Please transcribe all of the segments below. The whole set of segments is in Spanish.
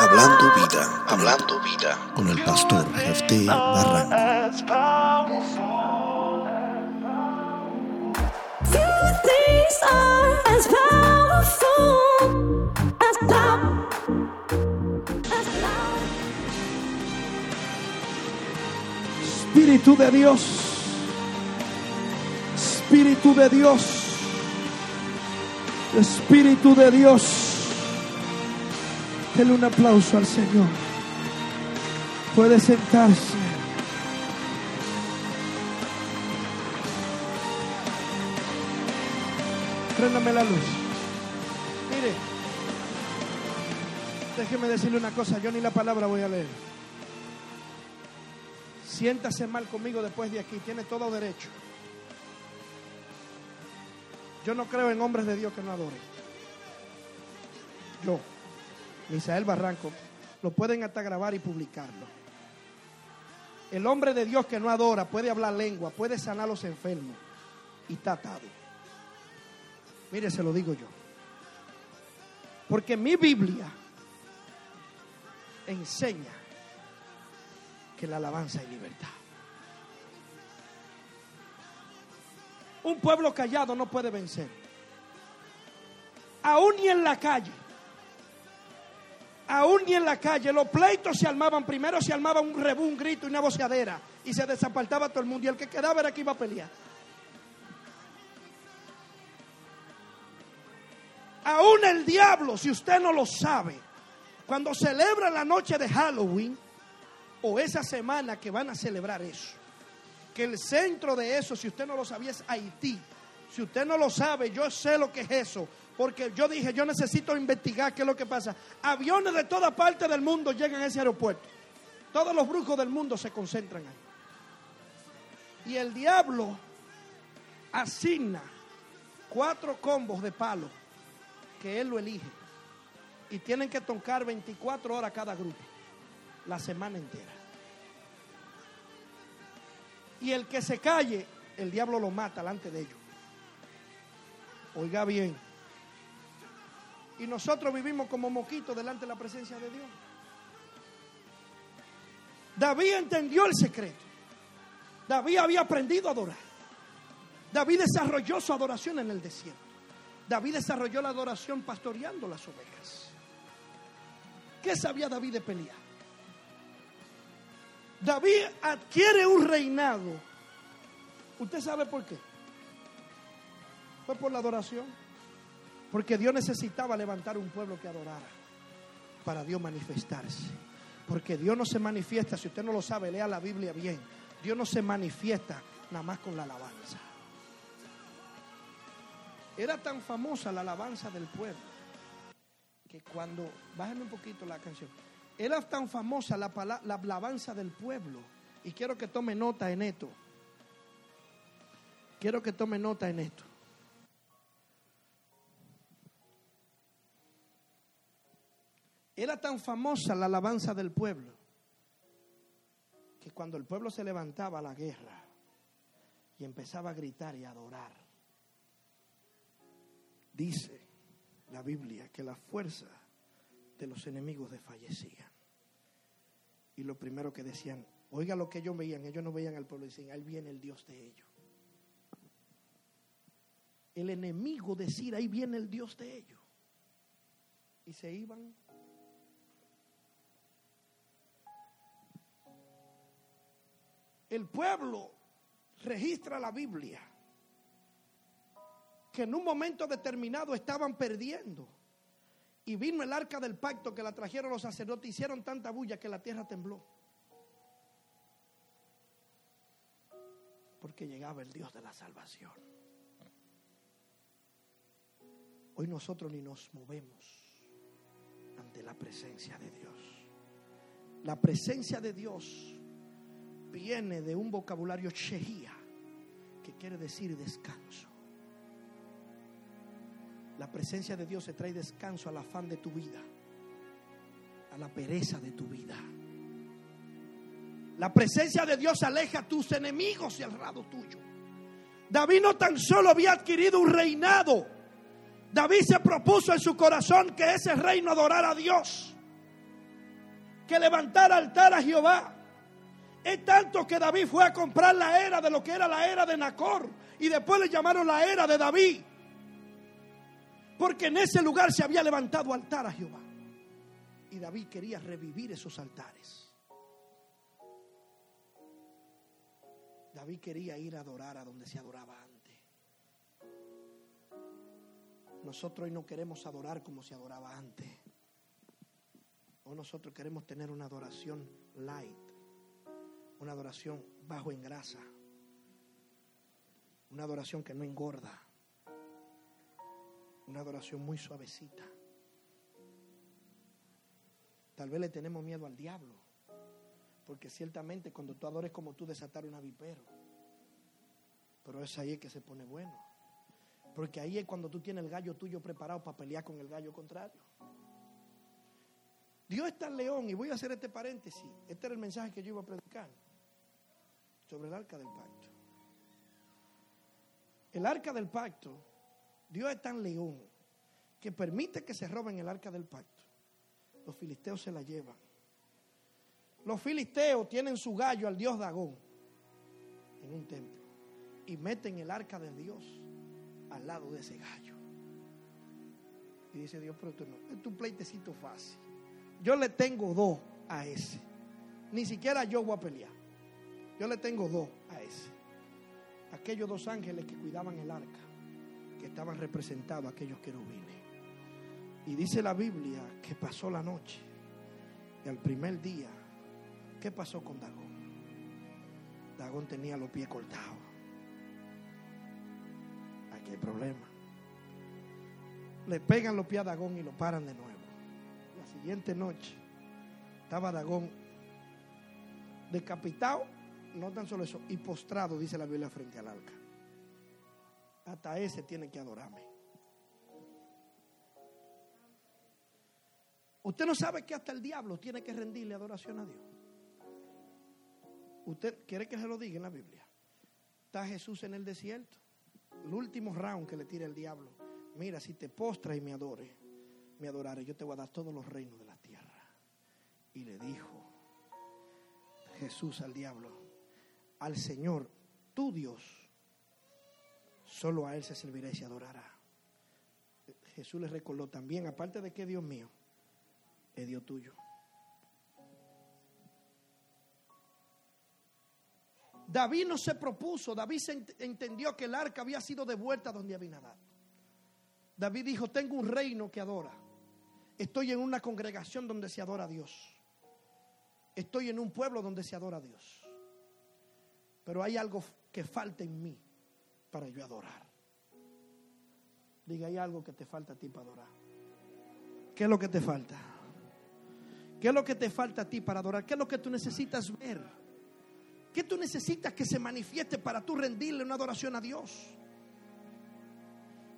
Hablando vida, hablando vida con el pastor Jefté Barranco. As powerful. Few things are as powerful as love. As love. Espíritu de Dios. Espíritu de Dios. Espíritu de Dios. Denle un aplauso al Señor. Puede sentarse. Préndame la luz. Mire. Déjeme decirle una cosa. Yo ni la palabra voy a leer. Siéntase mal conmigo después de aquí, tiene todo derecho. Yo no creo en hombres de Dios que no adoren. Yo, Misael Barranco, lo pueden hasta grabar y publicarlo. El hombre de Dios que no adora puede hablar lengua, puede sanar a los enfermos y está atado. Mire, se lo digo yo. Porque mi Biblia enseña que la alabanza y libertad. Un pueblo callado no puede vencer. Aún ni en la calle. Aún ni en la calle. Los pleitos se armaban. Primero se armaba un rebú, un grito y una voceadera. Y se desapartaba todo el mundo. Y el que quedaba era que iba a pelear. Aún el diablo, si usted no lo sabe, cuando celebra la noche de Halloween, o esa semana que van a celebrar eso. Que el centro de eso, si usted no lo sabía, es Haití. Si usted no lo sabe, yo sé lo que es eso. Porque yo dije, yo necesito investigar qué es lo que pasa. Aviones de toda parte del mundo llegan a ese aeropuerto. Todos los brujos del mundo se concentran ahí. Y el diablo asigna cuatro combos de palo que él lo elige. Y tienen que tocar 24 horas cada grupo la semana entera. Y el que se calle, el diablo lo mata delante de ellos. Oiga bien. Y nosotros vivimos como moquitos delante de la presencia de Dios. David entendió el secreto. David había aprendido a adorar. David desarrolló su adoración en el desierto. David desarrolló la adoración pastoreando las ovejas. ¿Qué sabía David de pelear? David adquiere un reinado. ¿Usted sabe por qué? Fue por la adoración. Porque Dios necesitaba levantar un pueblo que adorara para Dios manifestarse. Porque Dios no se manifiesta, si usted no lo sabe, lea la Biblia bien. Dios no se manifiesta nada más con la alabanza. Era tan famosa la alabanza del pueblo que cuando, bájame un poquito la canción, era tan famosa la, la alabanza del pueblo. Y quiero que tome nota en esto. Quiero que tome nota en esto. Era tan famosa la alabanza del pueblo que cuando el pueblo se levantaba a la guerra y empezaba a gritar y a adorar, dice la Biblia que la fuerza de los enemigos desfallecían. Y lo primero que decían, oiga lo que ellos veían, ellos no veían al pueblo, decían, ahí viene el Dios de ellos. El enemigo decir, ahí viene el Dios de ellos. Y se iban. El pueblo registra la Biblia que en un momento determinado estaban perdiendo. Y vino el arca del pacto que la trajeron los sacerdotes, hicieron tanta bulla que la tierra tembló. Porque llegaba el Dios de la salvación. Hoy nosotros ni nos movemos ante la presencia de Dios. La presencia de Dios viene de un vocabulario shehía, que quiere decir descanso. La presencia de Dios se trae descanso al afán de tu vida, a la pereza de tu vida. La presencia de Dios aleja tus enemigos y al lado tuyo. David no tan solo había adquirido un reinado, David se propuso en su corazón que ese reino adorara a Dios. que levantara altar a Jehová. Es tanto que David fue a comprar la era de lo que era la era de Nacor. Y después le llamaron la era de David. Porque en ese lugar se había levantado altar a Jehová. Y David quería revivir esos altares. David quería ir a adorar a donde se adoraba antes. Nosotros hoy no queremos adorar como se adoraba antes. Hoy nosotros queremos tener una adoración light, una adoración bajo en grasa, una adoración que no engorda, una adoración muy suavecita. Tal vez le tenemos miedo al diablo, porque ciertamente cuando tú adores como tú desatar un avipero, pero es ahí que se pone bueno. Porque ahí es cuando tú tienes el gallo tuyo preparado para pelear con el gallo contrario. Dios está en león y voy a hacer este paréntesis. Este era el mensaje que yo iba a predicar sobre el arca del pacto. El arca del pacto, Dios es tan león que permite que se roben el arca del pacto. Los filisteos se la llevan. Los filisteos tienen su gallo al dios Dagón en un templo y meten el arca de Dios al lado de ese gallo. Y dice Dios, pero tú no, es tu pleitecito fácil. Yo le tengo dos a ese. Ni siquiera yo voy a pelear. Yo le tengo dos a ese. Aquellos dos ángeles que cuidaban el arca, que estaban representados aquellos querubines. Y dice la Biblia que pasó la noche. Y al primer día, ¿qué pasó con Dagón? Dagón tenía los pies cortados. Aquí hay problema. Le pegan los pies a Dagón y lo paran de nuevo. La siguiente noche estaba Dagón decapitado, no tan solo eso, y postrado, dice la Biblia, frente al arca. Hasta ese tiene que adorarme. Usted no sabe que hasta el diablo tiene que rendirle adoración a Dios. ¿Usted quiere que se lo diga en la Biblia? Está Jesús en el desierto. El último round que le tira el diablo. Mira, si te postras y me adores, me adoraré, yo te voy a dar todos los reinos de la tierra. Y le dijo Jesús al diablo, al Señor, tu Dios, solo a Él se servirá y se adorará. Jesús le recordó también, aparte de que Dios mío, es Dios tuyo. David no se propuso, David se ent- entendió que el arca había sido devuelta donde Abinadab. David dijo, tengo un reino que adora. Estoy en una congregación donde se adora a Dios. Estoy en un pueblo donde se adora a Dios. Pero hay algo que falta en mí para yo adorar. Diga, hay algo que te falta a ti para adorar. ¿Qué es lo que te falta? ¿Qué es lo que te falta a ti para adorar? ¿Qué es lo que tú necesitas ver? ¿Qué tú necesitas que se manifieste para tú rendirle una adoración a Dios?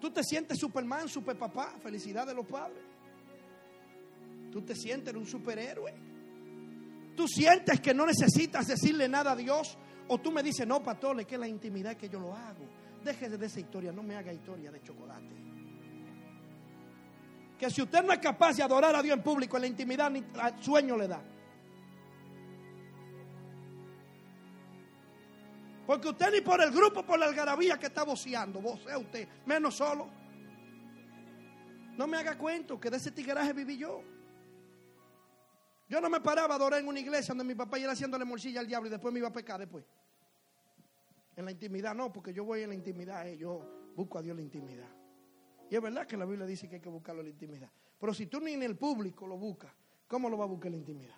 Tú te sientes Superman, super papá, felicidad de los padres. Tú te sientes un superhéroe. Tú sientes que no necesitas decirle nada a Dios. O tú me dices, no, pastor, que la intimidad que yo lo hago. Déjese de esa historia, no me haga historia de chocolate. Que si usted no es capaz de adorar a Dios en público, en la intimidad, ni sueño le da. Porque usted ni por el grupo, por la algarabía que está voceando, vocea usted, menos solo. No me haga cuento que de ese tigueraje viví yo. Yo no me paraba a adorar en una iglesia donde mi papá iba haciéndole morcilla al diablo y después me iba a pecar después. En la intimidad no, porque yo voy en la intimidad, eh, yo busco a Dios en la intimidad. Y es verdad que la Biblia dice que hay que buscarlo en la intimidad. Pero si tú ni en el público lo buscas, ¿cómo lo va a buscar la intimidad?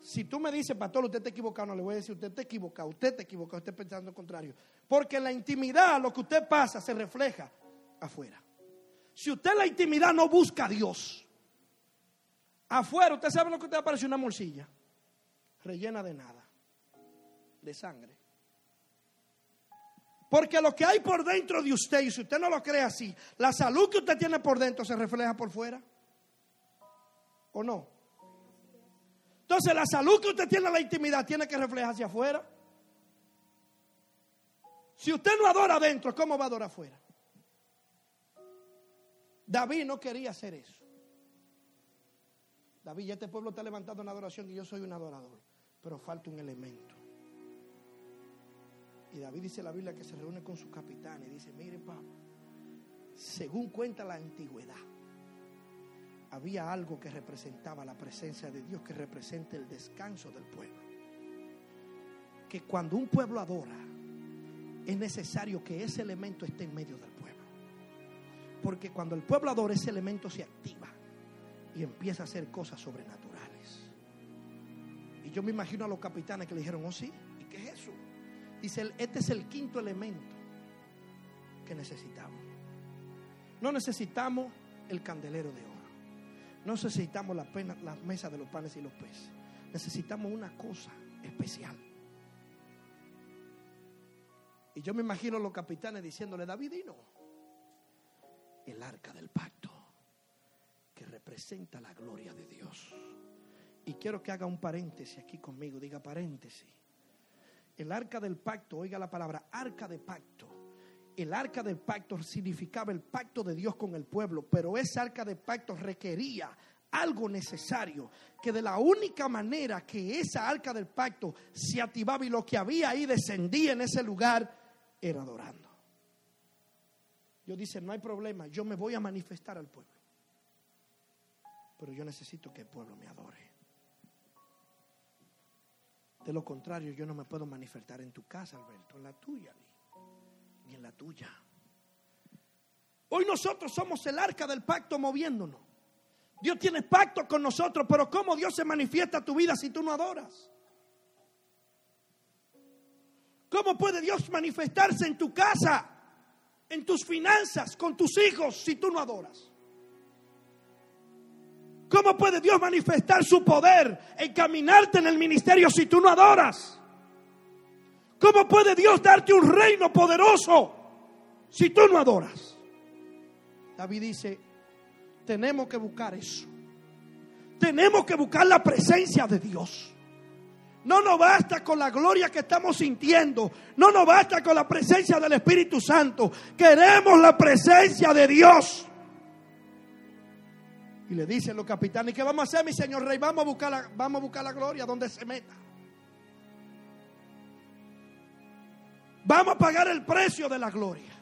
Si tú me dices, pastor, usted está equivocado, no le voy a decir, usted está equivocado, usted está equivocado, usted está pensando lo contrario. Porque en la intimidad lo que usted pasa se refleja afuera. Si usted en la intimidad no busca a Dios, afuera, usted sabe lo que te va a parecer una morcilla, rellena de nada, de sangre. Porque lo que hay por dentro de usted, y si usted no lo cree así, la salud que usted tiene por dentro se refleja por fuera. ¿O no? Entonces la salud que usted tiene en la intimidad tiene que reflejar hacia afuera. Si usted no adora adentro, ¿cómo va a adorar afuera? David no quería hacer eso. David, ya este pueblo está levantando una adoración y yo soy un adorador, pero falta un elemento. Y David dice en la Biblia que se reúne con su capitán y dice, mire Pablo, según cuenta la antigüedad, había algo que representaba la presencia de Dios, que representa el descanso del pueblo. Que cuando un pueblo adora, es necesario que ese elemento esté en medio del pueblo. Porque cuando el pueblo adora, ese elemento se activa y empieza a hacer cosas sobrenaturales. Y yo me imagino a los capitanes que le dijeron, oh sí, ¿y qué es eso? Dice, este es el quinto elemento que necesitamos. No necesitamos el candelero de oro. No necesitamos la, pena, mesa de los panes y los peces. Necesitamos una cosa especial. Y yo me imagino a los capitanes diciéndole, Davidino, el arca del pacto, representa la gloria de Dios. Y quiero que haga un paréntesis aquí conmigo, diga paréntesis. El arca del pacto, oiga la palabra, arca de pacto. El arca del pacto significaba el pacto de Dios con el pueblo, pero esa arca de pacto requería algo necesario, que de la única manera que esa arca del pacto se activaba y lo que había ahí descendía en ese lugar era adorando. Yo dice, no hay problema, yo me voy a manifestar al pueblo, pero yo necesito que el pueblo me adore. De lo contrario, yo no me puedo manifestar en tu casa, Alberto, en la tuya, ni, en la tuya. Hoy nosotros somos el arca del pacto moviéndonos. Dios tiene pacto con nosotros, pero ¿cómo Dios se manifiesta a tu vida si tú no adoras? ¿Cómo puede Dios manifestarse en tu casa, en tus finanzas, con tus hijos si tú no adoras? ¿Cómo puede Dios manifestar su poder, encaminarte en el ministerio si tú no adoras? ¿Cómo puede Dios darte un reino poderoso si tú no adoras? David dice, tenemos que buscar eso. Tenemos que buscar la presencia de Dios. No nos basta con la gloria que estamos sintiendo. No nos basta con la presencia del Espíritu Santo. Queremos la presencia de Dios. Y le dicen los capitanes, ¿qué vamos a hacer, mi señor rey? Vamos a buscar la, vamos a buscar la gloria donde se meta. Vamos a pagar el precio de la gloria.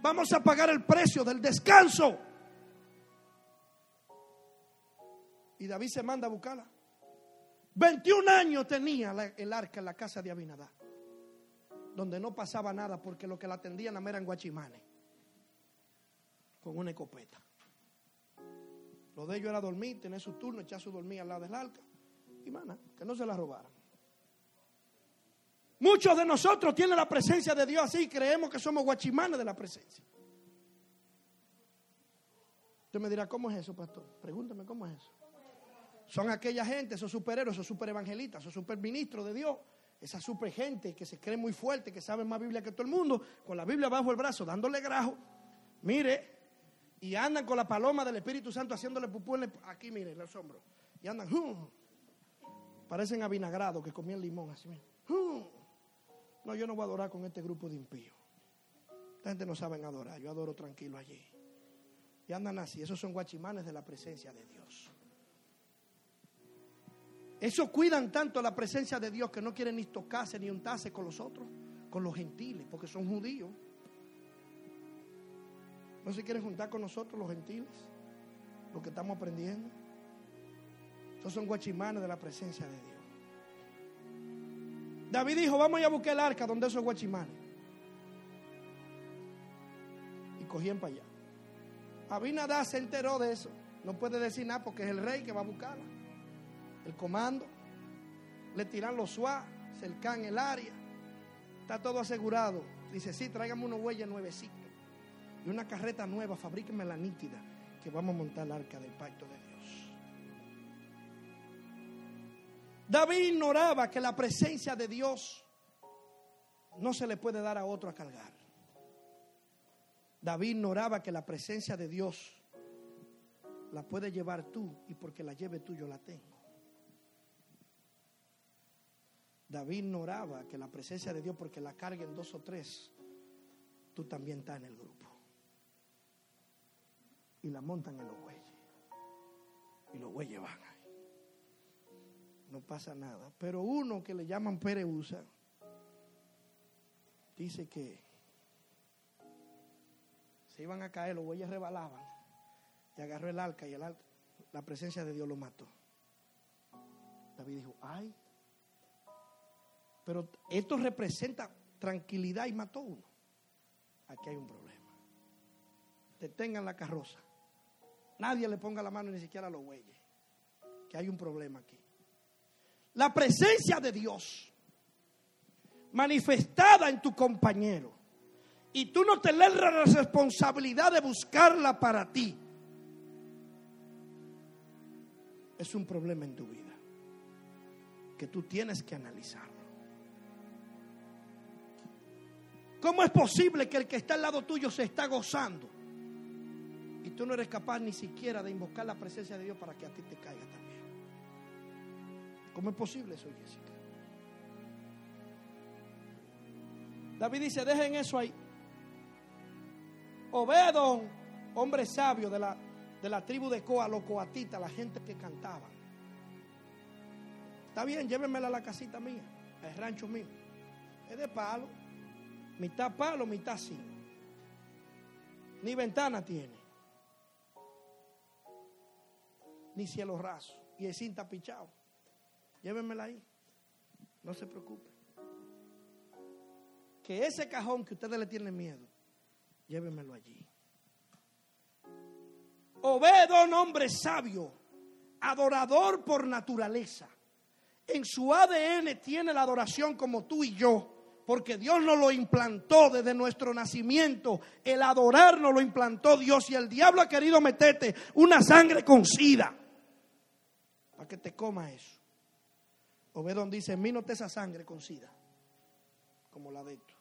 Vamos a pagar el precio del descanso. Y David se manda a buscarla. 21 años tenía el arca en la casa de Abinadá, donde no pasaba nada porque lo que la atendían eran guachimanes, con una escopeta. Lo de ellos era dormir, tener su turno, echar su dormir al lado del arca y mana, que no se la robaran. Muchos de nosotros tienen la presencia de Dios así y creemos que somos guachimanes de la presencia. Usted me dirá, ¿cómo es eso, pastor? Pregúntame, ¿cómo es eso? Son aquella gente, esos superhéroes, esos superevangelistas, esos superministros de Dios, esa super gente que se cree muy fuerte, que sabe más Biblia que todo el mundo, con la Biblia bajo el brazo, dándole grajo. Mire, y andan con la paloma del Espíritu Santo haciéndole pupú el- aquí, mire, en los hombros. Y andan, ¡hum! parecen avinagrados que comían limón así. ¡hum! No, yo no voy a adorar con este grupo de impíos. Esta gente no saben adorar, yo adoro tranquilo allí. Y andan así, esos son guachimanes de la presencia de Dios. Esos cuidan tanto la presencia de Dios que no quieren ni tocarse ni untarse con los otros, con los gentiles, porque son judíos. No se quieren juntar con nosotros los gentiles, lo que estamos aprendiendo. Esos son guachimanes de la presencia de Dios. David dijo, vamos a buscar el arca donde esos guachimanes. Y cogían para allá. Abinadá se enteró de eso. No puede decir nada porque es el rey que va a buscarla. El comando. Le tiran los SWAT, cercan el área. Está todo asegurado. Dice, sí, tráigame unos bueyes nuevecitos. Y una carreta nueva, fabríquenme la nítida. Que vamos a montar el arca del pacto de Dios. David ignoraba que la presencia de Dios no se le puede dar a otro a cargar. David ignoraba que la presencia de Dios la puedes llevar tú y porque la lleve tú yo la tengo. David ignoraba que la presencia de Dios porque la carguen dos o tres, tú también estás en el grupo. Y la montan en los bueyes. bueyes van ahí. No pasa nada. Pero uno que le llaman Pereusa dice que se iban a caer, los bueyes rebalaban. Y agarró el arca y la presencia de Dios lo mató. David dijo, ay, pero esto representa tranquilidad y mató uno. Aquí hay un problema. Detengan la carroza. Nadie le ponga la mano ni siquiera a los. Que hay un problema aquí. La presencia de Dios manifestada en tu compañero. Y tú no te lees la responsabilidad de buscarla para ti. Es un problema en tu vida que tú tienes que analizarlo. ¿Cómo es posible que el que está al lado tuyo se está gozando? Y tú no eres capaz ni siquiera de invocar la presencia de Dios para que a ti te caiga también. ¿Cómo es posible eso, Jessica? David dice, dejen eso ahí. Obedón, hombre sabio de la, de la tribu de Coa, los coatitas, la gente que cantaba. Está bien, llévenmela a la casita mía, al rancho mío. Es de palo, mitad palo, mitad zinc. Ni ventana tiene, ni cielo raso, y el está pichado. Llévenmela ahí, no se preocupe. Que ese cajón que ustedes le tienen miedo, llévenmelo allí. Obedón, hombre sabio, adorador por naturaleza. En su ADN tiene la adoración como tú y yo, porque Dios nos lo implantó desde nuestro nacimiento. El adorar nos lo implantó Dios y el diablo ha querido meterte una sangre con sida para que te coma eso. Obedón dice, en mí no te esa sangre con sida, como la de esto.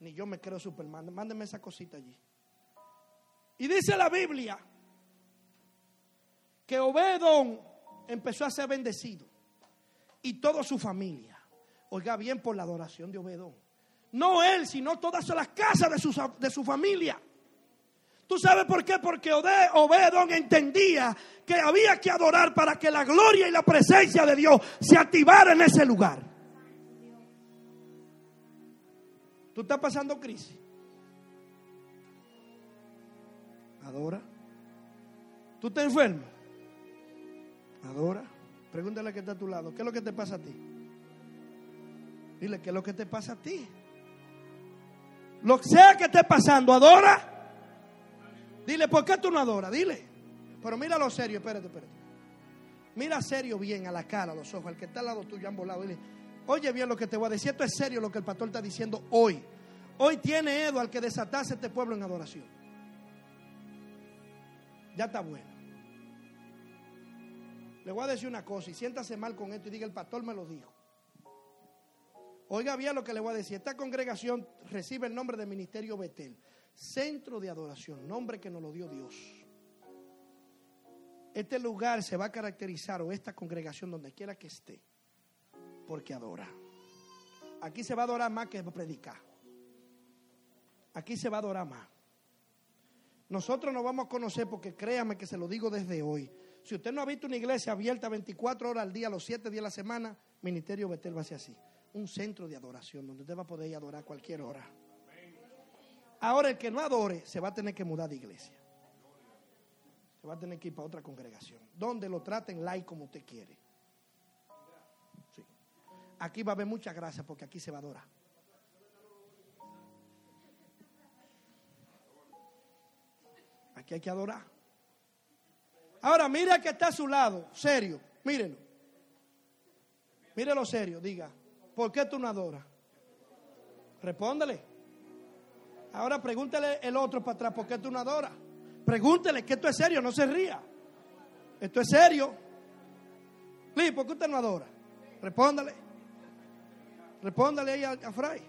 Ni yo me creo Superman. Mándeme esa cosita allí. Y dice la Biblia que Obedón empezó a ser bendecido. Y toda su familia. Oiga bien por la adoración de Obedón. No él, sino todas las casas de su, de su familia. ¿Tú sabes por qué? Porque Obedón entendía que había que adorar para que la gloria y la presencia de Dios se activara en ese lugar. ¿Tú estás pasando crisis? Adora. ¿Tú estás enfermo? Adora. Pregúntale al que está a tu lado, ¿qué es lo que te pasa a ti? Dile, ¿qué es lo que te pasa a ti? Lo que sea que esté pasando, adora. Dile, ¿por qué tú no adoras? Dile. Pero míralo serio, espérate, espérate. Mira serio bien a la cara, a los ojos, al que está al lado tuyo, han volado. Dile, oye bien lo que te voy a decir. Esto es serio lo que el pastor está diciendo hoy. Hoy tiene Edo al que desatase este pueblo en adoración. Ya está bueno. Le voy a decir una cosa y siéntase mal con esto y diga, el pastor me lo dijo. Oiga bien lo que le voy a decir. Esta congregación recibe el nombre de Ministerio Betel, Centro de Adoración, nombre que nos lo dio Dios. Este lugar se va a caracterizar, o esta congregación, donde quiera que esté, porque adora. Aquí se va a adorar más que predicar. Aquí se va a adorar más. Nosotros nos vamos a conocer porque créame que se lo digo desde hoy. Si usted no ha visto una iglesia abierta 24 horas al día, los 7 días a la semana, Ministerio Betel va a ser así. Un centro de adoración donde usted va a poder ir a adorar cualquier hora. Ahora el que no adore se va a tener que mudar de iglesia. Se va a tener que ir para otra congregación. Donde lo traten like como usted quiere. Sí. Aquí va a haber mucha gracia porque aquí se va a adorar. Aquí hay que adorar. Ahora, mira que está a su lado, serio, mírenlo. Mírelo serio, diga, ¿por qué tú no adoras? Respóndele. Ahora pregúntele el otro para atrás, ¿por qué tú no adoras? Pregúntele que esto es serio, no se ría. Esto es serio. Lee, ¿por qué usted no adora? Respóndale. Respóndale ahí a, a Fray.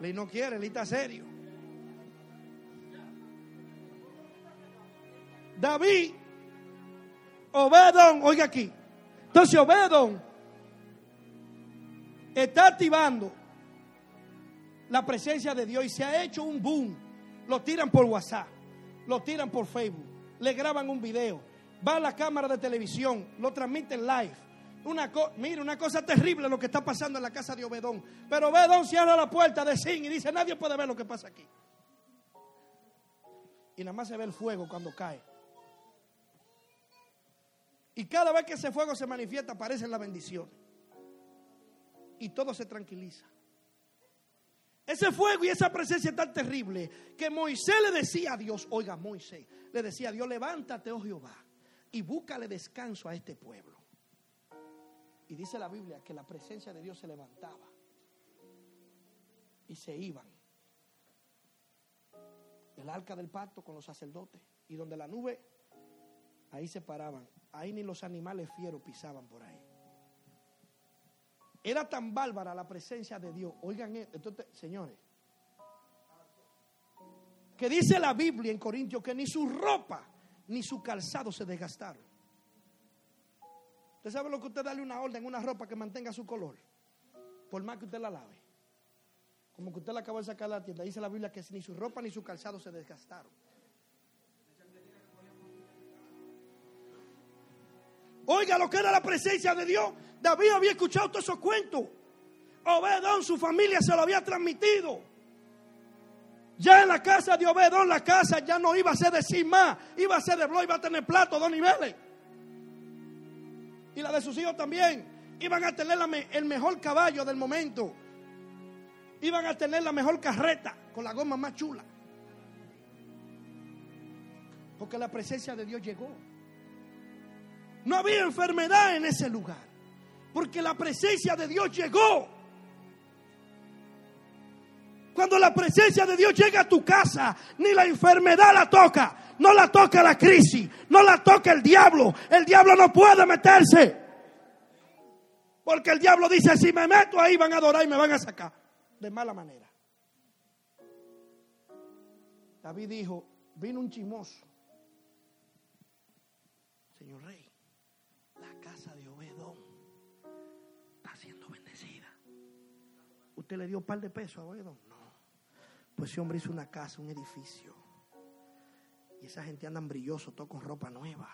Lee no quiere, Lee está serio. David, Obedón, oiga aquí. Entonces Obedón está activando la presencia de Dios y se ha hecho un boom. Lo tiran por WhatsApp, lo tiran por Facebook, le graban un video, va a la cámara de televisión, lo transmiten live. Una mira, una cosa terrible lo que está pasando en la casa de Obedón. Pero Obedón cierra la puerta de Sin y dice, nadie puede ver lo que pasa aquí. Y nada más se ve el fuego cuando cae. Y cada vez que ese fuego se manifiesta aparecen las bendiciones. Y todo se tranquiliza. Ese fuego y esa presencia es tan terrible que Moisés le decía a Dios, oiga Moisés, le decía a Dios, levántate, oh Jehová, y búscale descanso a este pueblo. Y dice la Biblia que la presencia de Dios se levantaba y se iban. El arca del pacto con los sacerdotes y donde la nube, ahí se paraban. Ahí ni los animales fieros pisaban por ahí. Era tan bárbara la presencia de Dios. Oigan, entonces, señores, que dice la Biblia en Corintios que ni su ropa ni su calzado se desgastaron. ¿Usted sabe lo que usted darle una orden, una ropa que mantenga su color? Por más que usted la lave. Como que usted la acaba de sacar de la tienda. Dice la Biblia que ni su ropa ni su calzado se desgastaron. Oiga lo que era la presencia de Dios. David había escuchado todos esos cuentos. Obedón, su familia se lo había transmitido. Ya en la casa de Obedón, la casa ya no iba a ser de sin más, iba a ser de blo, iba a tener plato, dos niveles. Y la de sus hijos también. Iban a tener el mejor caballo del momento. Iban a tener la mejor carreta con la goma más chula. Porque la presencia de Dios llegó. No había enfermedad en ese lugar. Porque la presencia de Dios llegó. Cuando la presencia de Dios llega a tu casa, ni la enfermedad la toca, no la toca la crisis, no la toca el diablo. El diablo no puede meterse. Porque el diablo dice, si me meto ahí van a adorar y me van a sacar. De mala manera. David dijo, vino un chimoso. Señor rey, ¿Usted le dio un par de pesos a Obedón? No. Pues ese hombre hizo una casa, un edificio. Y esa gente anda brilloso, todo con ropa nueva.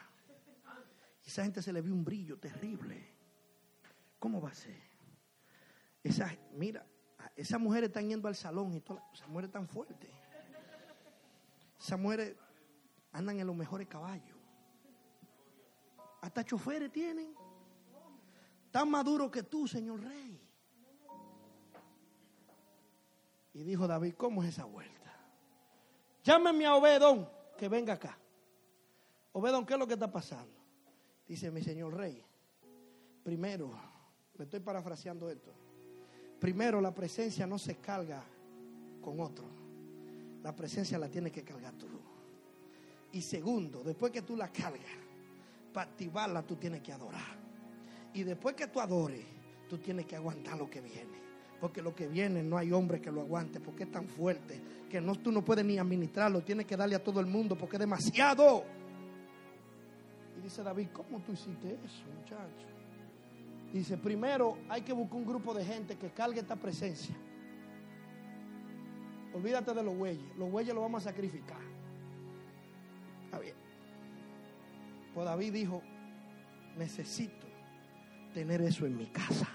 Y esa gente se le vio un brillo terrible. ¿Cómo va a ser? Esa, mira, esas mujeres están yendo al salón y todas, esas mujeres tan fuertes. Esas mujeres andan en los mejores caballos. Hasta choferes tienen. Tan maduros que tú, señor rey. Y dijo David, ¿cómo es esa vuelta? Llámame a Obedón, que venga acá. Obedón, ¿qué es lo que está pasando? Dice mi señor rey. Primero, le estoy parafraseando esto. Primero, la presencia no se carga con otro. La presencia la tienes que cargar tú. Y segundo, después que tú la cargas, para activarla tú tienes que adorar. Y después que tú adores, tú tienes que aguantar lo que viene. Porque lo que viene no hay hombre que lo aguante, porque es tan fuerte que no, tú no puedes ni administrarlo, tienes que darle a todo el mundo porque es demasiado. Y dice David, ¿cómo tú hiciste eso, muchacho? Dice, primero hay que buscar un grupo de gente que cargue esta presencia. Olvídate de los bueyes, los bueyes los vamos a sacrificar. Está bien. Pues David dijo, necesito tener eso en mi casa.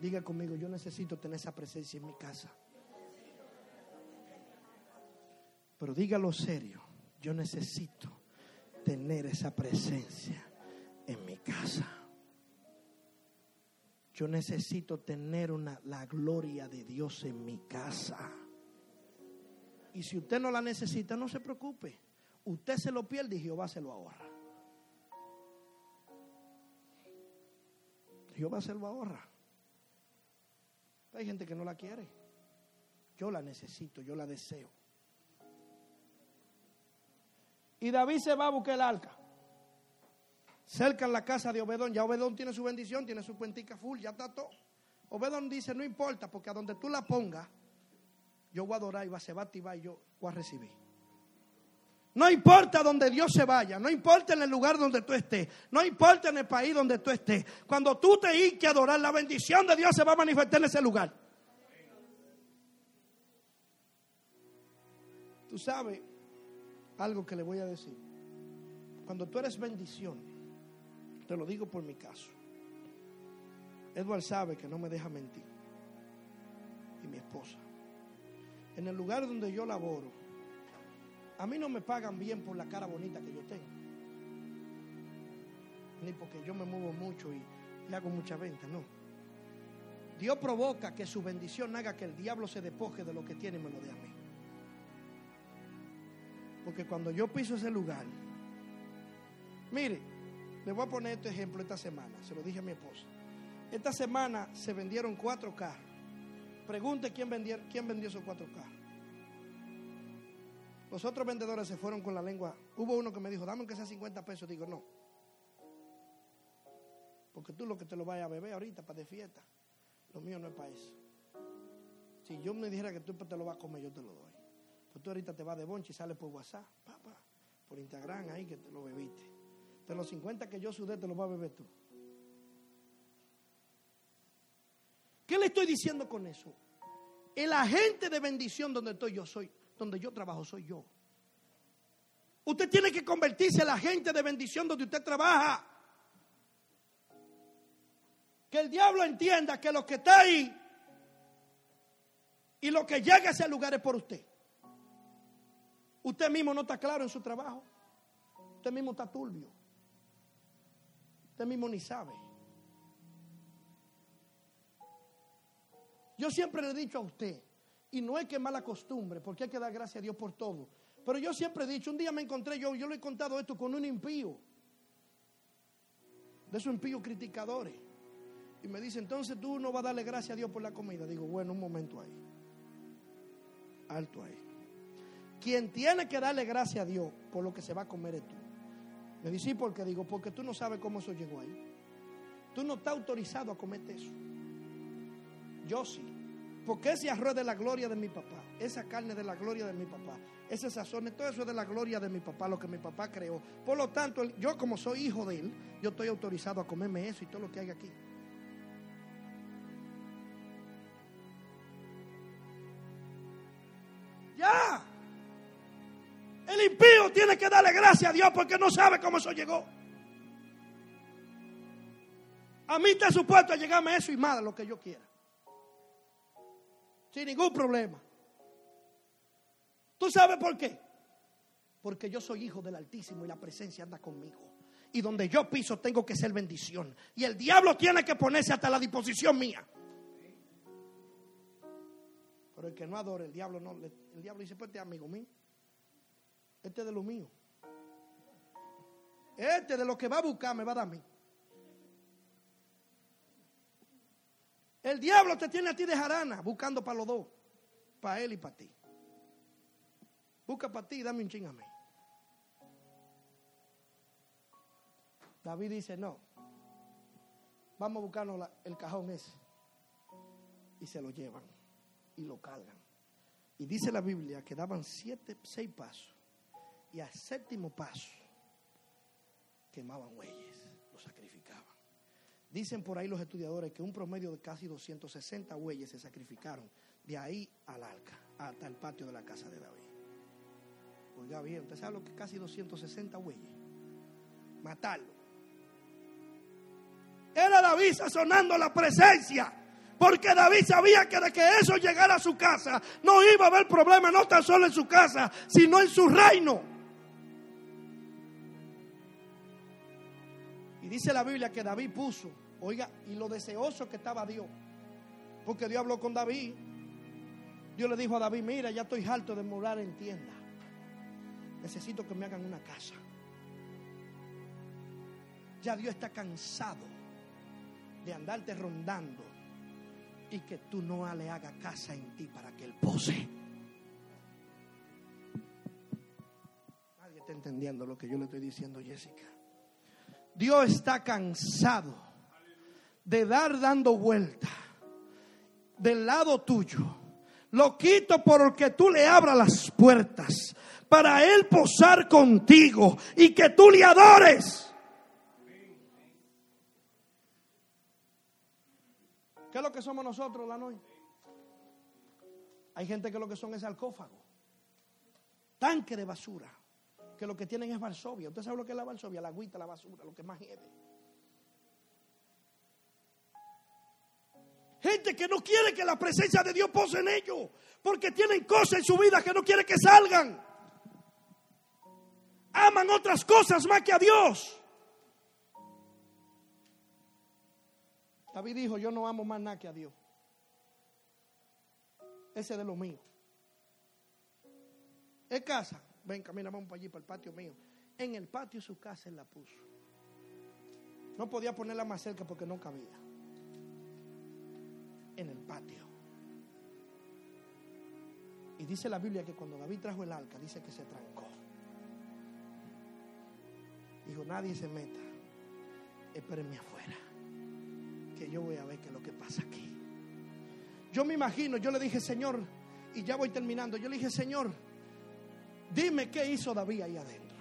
Diga conmigo, yo necesito tener esa presencia en mi casa. Pero dígalo serio, yo necesito tener esa presencia en mi casa. Yo necesito tener una, la gloria de Dios en mi casa. Y si usted no la necesita, no se preocupe. Usted se lo pierde y Jehová se lo ahorra. Jehová se lo ahorra. Hay gente que no la quiere. Yo la necesito, yo la deseo. Y David se va a buscar el arca. Cerca en la casa de Obedón. Ya Obedón tiene su bendición, tiene su cuentica full, ya está todo. Obedón dice, no importa, porque a donde tú la pongas, yo voy a adorar y va, se va a activar y yo voy a recibir. No importa donde Dios se vaya, no importa en el lugar donde tú estés, no importa en el país donde tú estés. Cuando tú te hinques a adorar, la bendición de Dios se va a manifestar en ese lugar. Tú sabes, algo que le voy a decir. Cuando tú eres bendición, te lo digo por mi caso. Edward sabe que no me deja mentir. Y mi esposa. En el lugar donde yo laboro, a mí no me pagan bien por la cara bonita que yo tengo. Ni porque yo me muevo mucho y, y hago mucha venta, no. Dios provoca que su bendición haga que el diablo se despoje de lo que tiene y me lo dé a mí. Porque cuando yo piso ese lugar, mire, le voy a poner este ejemplo esta semana, se lo dije a mi esposa. Esta semana se vendieron cuatro carros. Pregunte quién quién vendió esos cuatro carros. Los otros vendedores se fueron con la lengua. Hubo uno que me dijo, dame que sea 50 pesos. Digo, no. Porque tú lo que te lo vayas a beber ahorita para de fiesta. Lo mío no es para eso. Si yo me dijera que tú te lo vas a comer, yo te lo doy. Pues tú ahorita te vas de bonche y sales por WhatsApp, papá, por Instagram ahí que te lo bebiste. De los 50 que yo sudé, te lo vas a beber tú. ¿Qué le estoy diciendo con eso? El agente de bendición donde estoy yo soy, donde yo trabajo soy yo. Usted tiene que convertirse en el agente de bendición donde usted trabaja. Que el diablo entienda que lo que está ahí y lo que llega a ese lugar es por usted. Usted mismo no está claro en su trabajo. Usted mismo está turbio. Usted mismo ni sabe. Yo siempre le he dicho a usted, y no es que mala costumbre, porque hay que dar gracias a Dios por todo. Pero yo siempre he dicho, un día me encontré yo, yo le he contado esto con un impío, de esos impíos criticadores. Y me dice, entonces tú no vas a darle gracias a Dios por la comida. Digo, bueno, un momento ahí. Alto ahí. Quien tiene que darle gracias a Dios por lo que se va a comer es tú. Me dice, ¿y por qué? Digo, porque tú no sabes cómo eso llegó ahí. Tú no estás autorizado a comerte eso. Yo sí. Porque ese arroz es de la gloria de mi papá. Esa carne es de la gloria de mi papá. Ese sazón, todo eso es de la gloria de mi papá, lo que mi papá creó. Por lo tanto, yo como soy hijo de él, yo estoy autorizado a comerme eso y todo lo que hay aquí. Ya. El impío tiene que darle gracias a Dios porque no sabe cómo eso llegó. A mí está supuesto a llegarme eso y más lo que yo quiera. Sin ningún problema. ¿Tú sabes por qué? Porque yo soy hijo del Altísimo y la presencia anda conmigo. Y donde yo piso tengo que ser bendición. Y el diablo tiene que ponerse hasta la disposición mía. Pero el que no adora, el diablo no. El diablo dice, pues este es amigo mío. Este es de lo mío. Este de lo que va a buscar me va a dar a mí. El diablo te tiene a ti de jarana buscando para los dos. Para él y para ti. Busca para ti y dame un ching a mí. David dice, no. Vamos a buscarnos el cajón ese. Y se lo llevan. Y lo cargan. Y dice la Biblia que daban siete, seis pasos. Y al séptimo paso quemaban sacrificaban. Dicen por ahí los estudiadores que un promedio de casi 260 bueyes se sacrificaron de ahí al arca, hasta el patio de la casa de David. Oiga bien, ¿usted sabe lo que casi 260 bueyes? Matarlo. Era David sazonando la presencia. Porque David sabía que de que eso llegara a su casa, no iba a haber problema, no tan solo en su casa, sino en su reino. Dice la Biblia que David puso, oiga, y lo deseoso que estaba Dios. Porque Dios habló con David. Dios le dijo a David, mira, ya estoy harto de morar en tienda. Necesito que me hagan una casa. Ya Dios está cansado de andarte rondando y que tú no le hagas casa en ti para que Él pose. Nadie está entendiendo lo que yo le estoy diciendo, Jessica. Dios está cansado de dar dando vuelta del lado tuyo. Lo quito porque tú le abras las puertas para Él posar contigo y que tú le adores. ¿Qué es lo que somos nosotros la noche? Hay gente que lo que son es sarcófago, tanque de basura. Que lo que tienen es Varsovia. ¿Usted sabe lo que es la Varsovia? La agüita, la basura, lo que más hiede. Gente que no quiere que la presencia de Dios pose en ellos, porque tienen cosas en su vida que no quiere que salgan. Aman otras cosas más que a Dios. David dijo, yo no amo más nada que a Dios. Ese es de lo mío. Es casa. Ven, camina, vamos para allí, para el patio mío. En el patio su casa él la puso. No podía ponerla más cerca porque no cabía. En el patio. Y dice la Biblia que cuando David trajo el arca, dice que se trancó. Dijo, nadie se meta. Espérenme afuera. Que yo voy a ver qué es lo que pasa aquí. Yo me imagino, yo le dije, Señor, y ya voy terminando. Yo le dije, Señor, dime qué hizo David ahí adentro.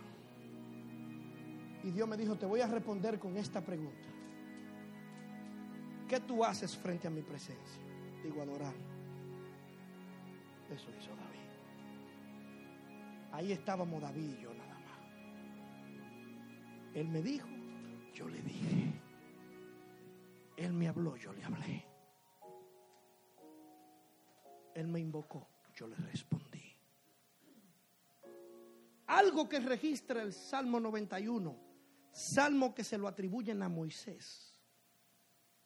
Y Dios me dijo, te voy a responder con esta pregunta. ¿Qué tú haces frente a mi presencia? Digo, adorar. Eso hizo David. Ahí estábamos David y yo nada más. Él me dijo, yo le dije. Él me habló, yo le hablé. Él me invocó, yo le respondí. Algo que registra el Salmo 91, salmo que se lo atribuyen a Moisés,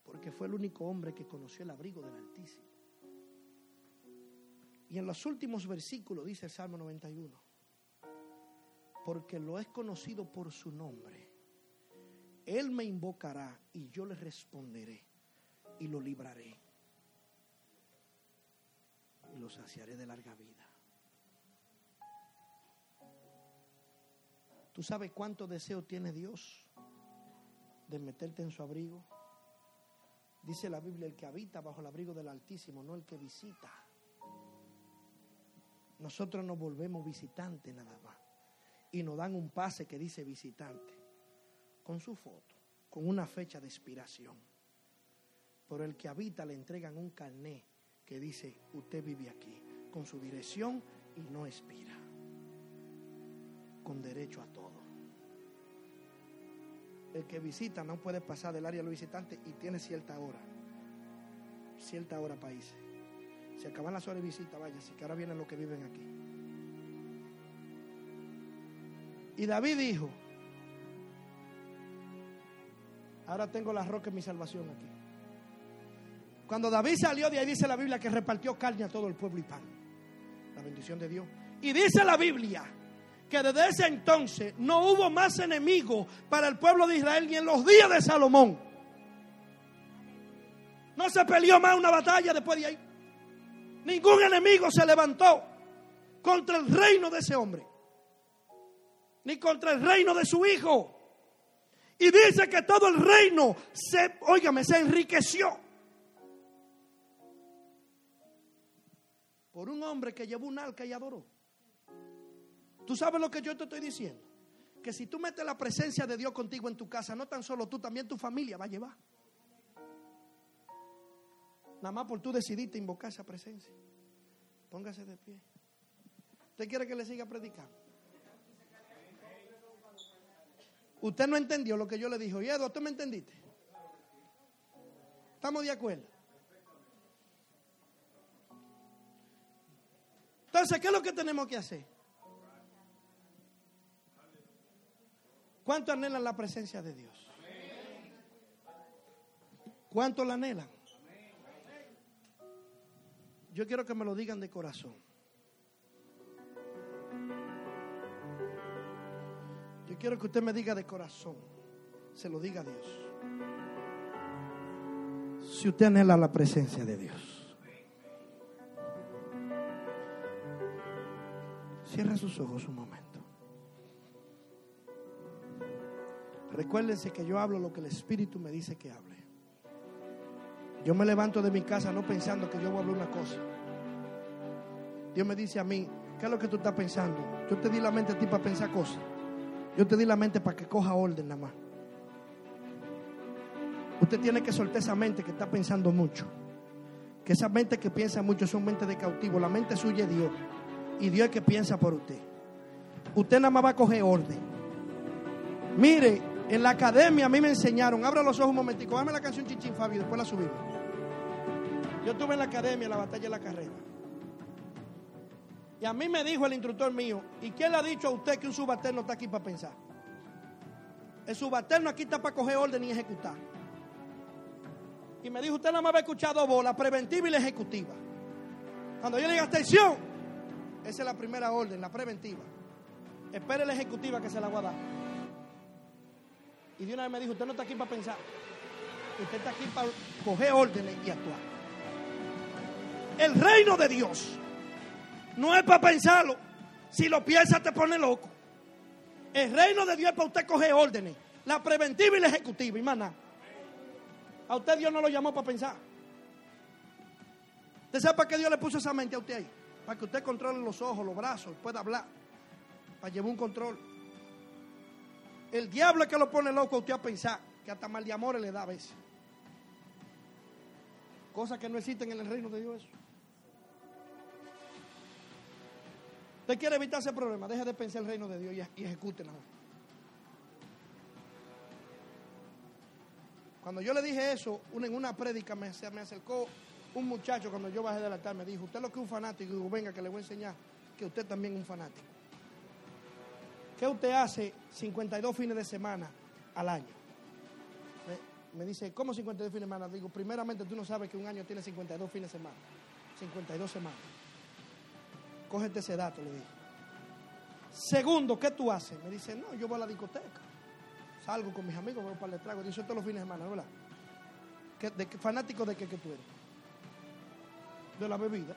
porque fue el único hombre que conoció el abrigo del Altísimo. Y en los últimos versículos dice el Salmo 91, porque lo he conocido por su nombre, Él me invocará y yo le responderé y lo libraré y lo saciaré de larga vida. ¿Tú sabes cuánto deseo tiene Dios de meterte en su abrigo? Dice la Biblia, el que habita bajo el abrigo del Altísimo, no el que visita. Nosotros nos volvemos visitantes nada más. Y nos dan un pase que dice visitante, con su foto, con una fecha de expiración. Pero el que habita le entregan un carné que dice, usted vive aquí, con su dirección y no expira, con derecho a todo. El que visita no puede pasar del área de los visitantes y tiene cierta hora, cierta hora país. Se acaban las horas de visita, vaya, así que ahora vienen los que viven aquí. Y David dijo, ahora tengo la roca en mi salvación aquí. Cuando David salió de ahí, dice la Biblia que repartió carne a todo el pueblo y pan. La bendición de Dios. Y dice la Biblia que desde ese entonces no hubo más enemigos para el pueblo de Israel ni en los días de Salomón. No se peleó más una batalla después de ahí. Ningún enemigo se levantó contra el reino de ese hombre, ni contra el reino de su hijo. Y dice que todo el reino se, se enriqueció. por un hombre que llevó un arca y adoró. ¿Tú sabes lo que yo te estoy diciendo? Que si tú metes la presencia de Dios contigo en tu casa, no tan solo tú, también tu familia va a llevar. Nada más por tú decidiste invocar esa presencia. Póngase de pie. ¿Usted quiere que le siga predicando? Usted no entendió lo que yo le dije. Oye, ¿tú me entendiste? ¿Estamos de acuerdo? Entonces, ¿qué es lo que tenemos que hacer? ¿Cuánto anhelan la presencia de Dios? ¿Cuánto la anhelan? Yo quiero que me lo digan de corazón. Yo quiero que usted me diga de corazón. Se lo diga a Dios. Si usted anhela la presencia de Dios. Cierra sus ojos un momento. Recuérdense que yo hablo lo que el Espíritu me dice que hable. Yo me levanto de mi casa no pensando que yo voy a hablar una cosa. Dios me dice a mí, ¿qué es lo que tú estás pensando? Yo te di la mente a ti para pensar cosas. Yo te di la mente para que coja orden nada más. Usted tiene que soltar esa mente que está pensando mucho. Que esa mente que piensa mucho son mente de cautivo. La mente suya es Dios. Y Dios es que piensa por usted. usted nada más va a coger orden. Mire, en la academia a mí me enseñaron, abra los ojos un momentico, dame la canción Chichín Fabi, después la subimos. Yo estuve en la academia, en la batalla de la carrera. Y a mí me dijo el instructor mío, ¿y quién le ha dicho a usted que un subalterno está aquí para pensar? El subalterno aquí está para coger orden y ejecutar. Y me dijo, usted nada más va a escuchar dos voz, la preventiva y la ejecutiva. Cuando yo le diga atención, esa es la primera orden, la preventiva. Espere la ejecutiva que se la voy a dar. Y de una vez me dijo, usted no está aquí para pensar. Usted está aquí para coger órdenes y actuar. El reino de Dios no es para pensarlo. Si lo piensa te pone loco. El reino de Dios es para usted coger órdenes. La preventiva y la ejecutiva. Nada. A usted Dios no lo llamó para pensar. ¿Usted sabe para qué Dios le puso esa mente a usted ahí? Para que usted controle los ojos, los brazos, pueda hablar. Para llevar un control. El diablo es que lo pone loco a usted a pensar. Que hasta mal de amores le da a veces. Cosas que no existen en el reino de Dios. Usted quiere evitar ese problema, deje de pensar el reino de Dios y, ejecútelo. Cuando yo le dije eso, en una prédica me, me acercó un muchacho cuando yo bajé del altar, me dijo, usted lo que es un fanático, y digo, venga que le voy a enseñar que usted también es un fanático. ¿Qué usted hace 52 fines de semana al año? Me, dice, ¿cómo 52 fines de semana? Digo, primeramente tú no sabes que un año tiene 52 fines de semana. 52 semanas. Cógete ese dato, le dije. Segundo, ¿qué tú haces? Me dice, no, yo voy a la discoteca. Salgo con mis amigos, voy para el trago. Dice todos los fines de semana, ¿verdad? ¿Qué- de qué- ¿Fanático de qué que tú eres? De la bebida.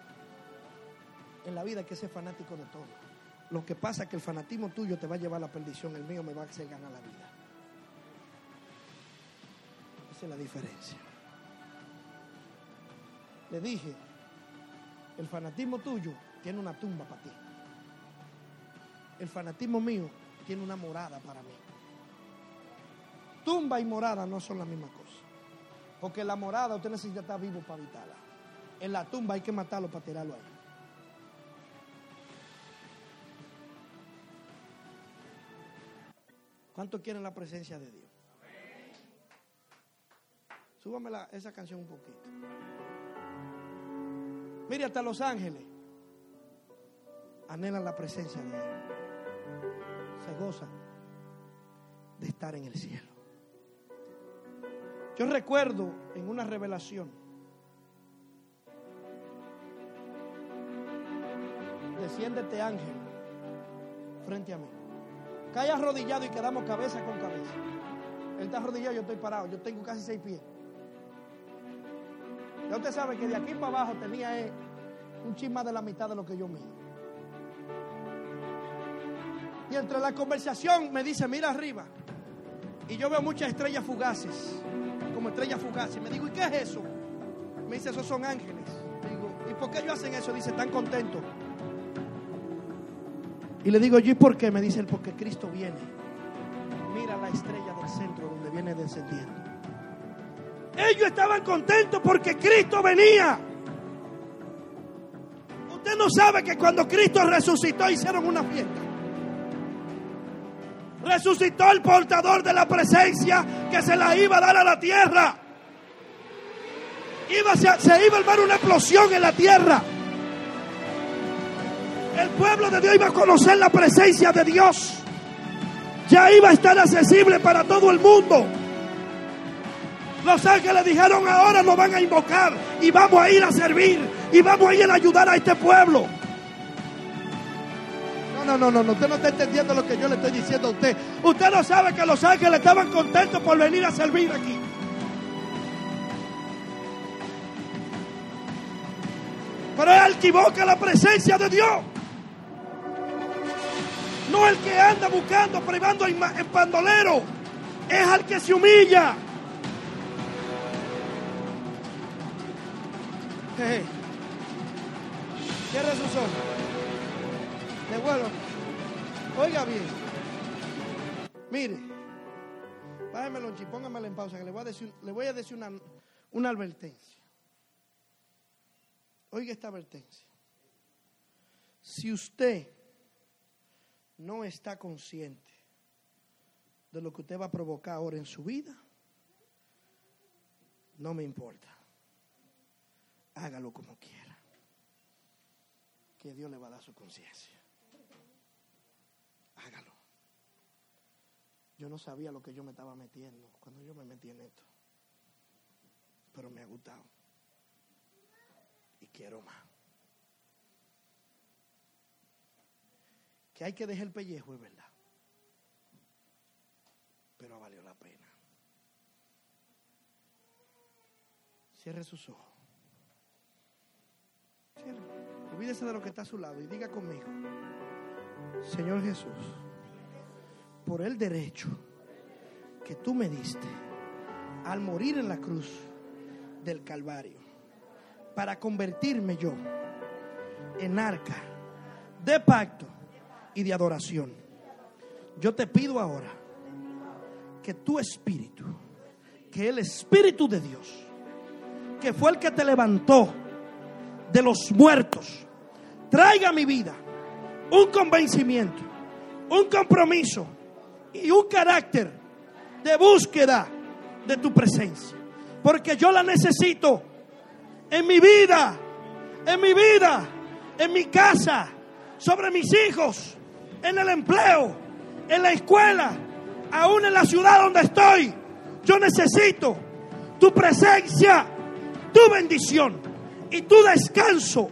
En la vida hay que ser fanático de todo. Lo que pasa es que el fanatismo tuyo te va a llevar a la perdición, el mío me va a hacer ganar la vida. Esa es la diferencia. Le dije, el fanatismo tuyo tiene una tumba para ti. El fanatismo mío tiene una morada para mí. Tumba y morada no son la misma cosa. Porque la morada usted necesita estar vivo para habitarla. En la tumba hay que matarlo para tirarlo ahí. ¿Cuántos quieren la presencia de Dios? Súbame la- esa canción un poquito. Mire, hasta Los Ángeles anhelan la presencia de Él. Se gozan de estar en el cielo. Yo recuerdo en una revelación, desciende este ángel frente a mí. Cae arrodillado y quedamos cabeza con cabeza. Él está arrodillado, yo estoy parado, yo tengo casi seis pies. Ya usted sabe que de aquí para abajo tenía eh, un chisma de la mitad de lo que yo mido. Y entre la conversación me dice, mira arriba. Y yo veo muchas estrellas fugaces, como estrellas fugaces. Me digo, ¿y qué es eso? Me dice, esos son ángeles. Digo, ¿y por qué ellos hacen eso? Dice, están contentos. Y le digo, ¿y por qué? Me dice él, porque Cristo viene. Mira la estrella del centro donde viene descendiendo. Ellos estaban contentos porque Cristo venía. Usted no sabe que cuando Cristo resucitó hicieron una fiesta. Resucitó el portador de la presencia que se la iba a dar a la tierra. Iba, se, se iba a armar una explosión en la tierra. El pueblo de Dios iba a conocer la presencia de Dios. Ya iba a estar accesible para todo el mundo. Los ángeles dijeron, ahora nos van a invocar y vamos a ir a servir y vamos a ir a ayudar a este pueblo. No, no, no, no, no, usted no está entendiendo lo que yo le estoy diciendo a usted. Usted no sabe que los ángeles estaban contentos por venir a servir aquí. Pero que invoca la presencia de Dios. No el que anda buscando, privando en, pandolero. Es al que se humilla. Jeje. Cierre sus ojos. Devuelvo. Oiga bien. Mire. Bájeme lonchi, póngamela en pausa, que le voy a decir, le voy a decir una, una advertencia. Oiga esta advertencia. Si usted no está consciente de lo que usted va a provocar ahora en su vida, no me importa. Hágalo como quiera. Que Dios le va a dar su conciencia. Hágalo. Yo no sabía lo que yo me estaba metiendo cuando yo me metí en esto. Pero me ha gustado. Y quiero más. Que hay que dejar el pellejo, es verdad. Pero valió la pena. Cierre sus ojos. Cierre. Olvídese de lo que está a su lado y diga conmigo. Señor Jesús, por el derecho que tú me diste al morir en la cruz del Calvario, para convertirme yo en arca de pacto y de adoración. Yo te pido ahora que tu espíritu, que el espíritu de Dios, que fue el que te levantó de los muertos, traiga a mi vida un convencimiento, un compromiso y un carácter de búsqueda de tu presencia. Porque yo la necesito en mi vida, en mi vida, en mi casa, sobre mis hijos, en el empleo, en la escuela, aún en la ciudad donde estoy. Yo necesito tu presencia, tu bendición y tu descanso